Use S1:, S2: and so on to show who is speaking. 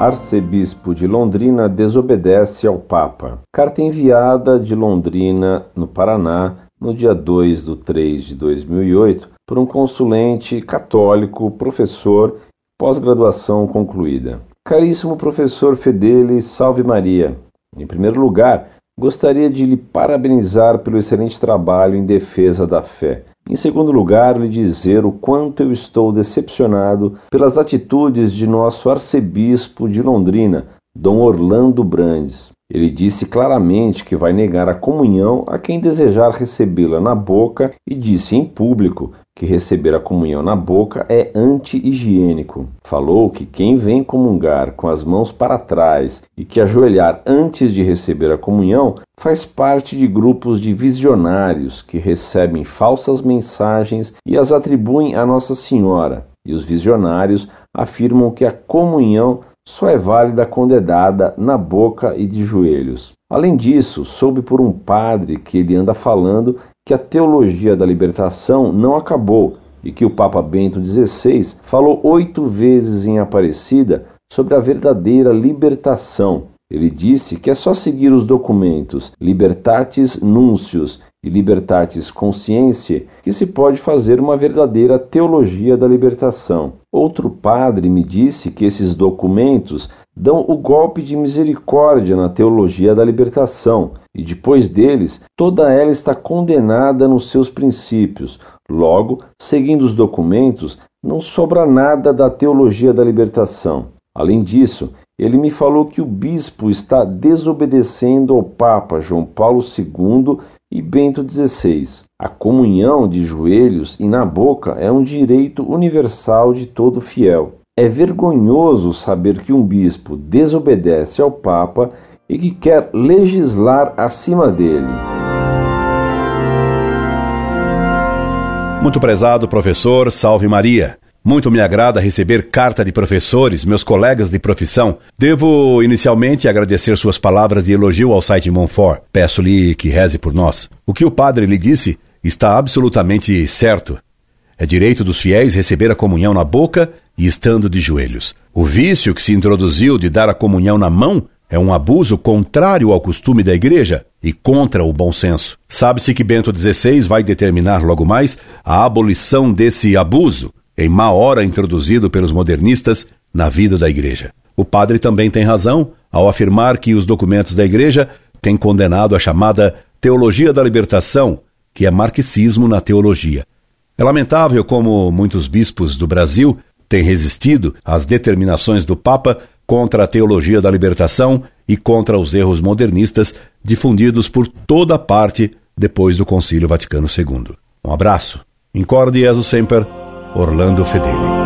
S1: arcebispo de Londrina desobedece ao Papa. Carta enviada de Londrina, no Paraná, no dia 2 de 3 de 2008, por um consulente católico, professor, pós-graduação concluída. Caríssimo professor Fedele, salve Maria. Em primeiro lugar, gostaria de lhe parabenizar pelo excelente trabalho em defesa da fé. Em segundo lugar, lhe dizer o quanto eu estou decepcionado pelas atitudes de nosso arcebispo de Londrina, Dom Orlando Brandes. Ele disse claramente que vai negar a comunhão a quem desejar recebê-la na boca e disse em público que receber a comunhão na boca é anti-higiênico. Falou que quem vem comungar com as mãos para trás e que ajoelhar antes de receber a comunhão faz parte de grupos de visionários que recebem falsas mensagens e as atribuem a Nossa Senhora. E os visionários afirmam que a comunhão só é válida condenada na boca e de joelhos. Além disso, soube por um padre que ele anda falando que a teologia da libertação não acabou e que o Papa Bento XVI falou oito vezes em Aparecida sobre a verdadeira libertação. Ele disse que é só seguir os documentos Libertatis Nuncius e Libertatis Conscientiae que se pode fazer uma verdadeira teologia da libertação. Outro padre me disse que esses documentos dão o golpe de misericórdia na teologia da libertação, e depois deles, toda ela está condenada nos seus princípios. Logo, seguindo os documentos, não sobra nada da teologia da libertação. Além disso, ele me falou que o bispo está desobedecendo ao Papa João Paulo II e Bento XVI. A comunhão de joelhos e na boca é um direito universal de todo fiel. É vergonhoso saber que um bispo desobedece ao Papa e que quer legislar acima dele.
S2: Muito prezado professor, salve Maria. Muito me agrada receber carta de professores, meus colegas de profissão. Devo inicialmente agradecer suas palavras de elogio ao site Monfort. Peço-lhe que reze por nós. O que o padre lhe disse está absolutamente certo. É direito dos fiéis receber a comunhão na boca e estando de joelhos. O vício que se introduziu de dar a comunhão na mão é um abuso contrário ao costume da igreja e contra o bom senso. Sabe-se que Bento XVI vai determinar logo mais a abolição desse abuso em má hora introduzido pelos modernistas na vida da Igreja. O padre também tem razão ao afirmar que os documentos da Igreja têm condenado a chamada teologia da libertação, que é marxismo na teologia. É lamentável como muitos bispos do Brasil têm resistido às determinações do Papa contra a teologia da libertação e contra os erros modernistas difundidos por toda parte depois do Concílio Vaticano II. Um abraço. Incorde Jesus Semper Orlando Fedeli.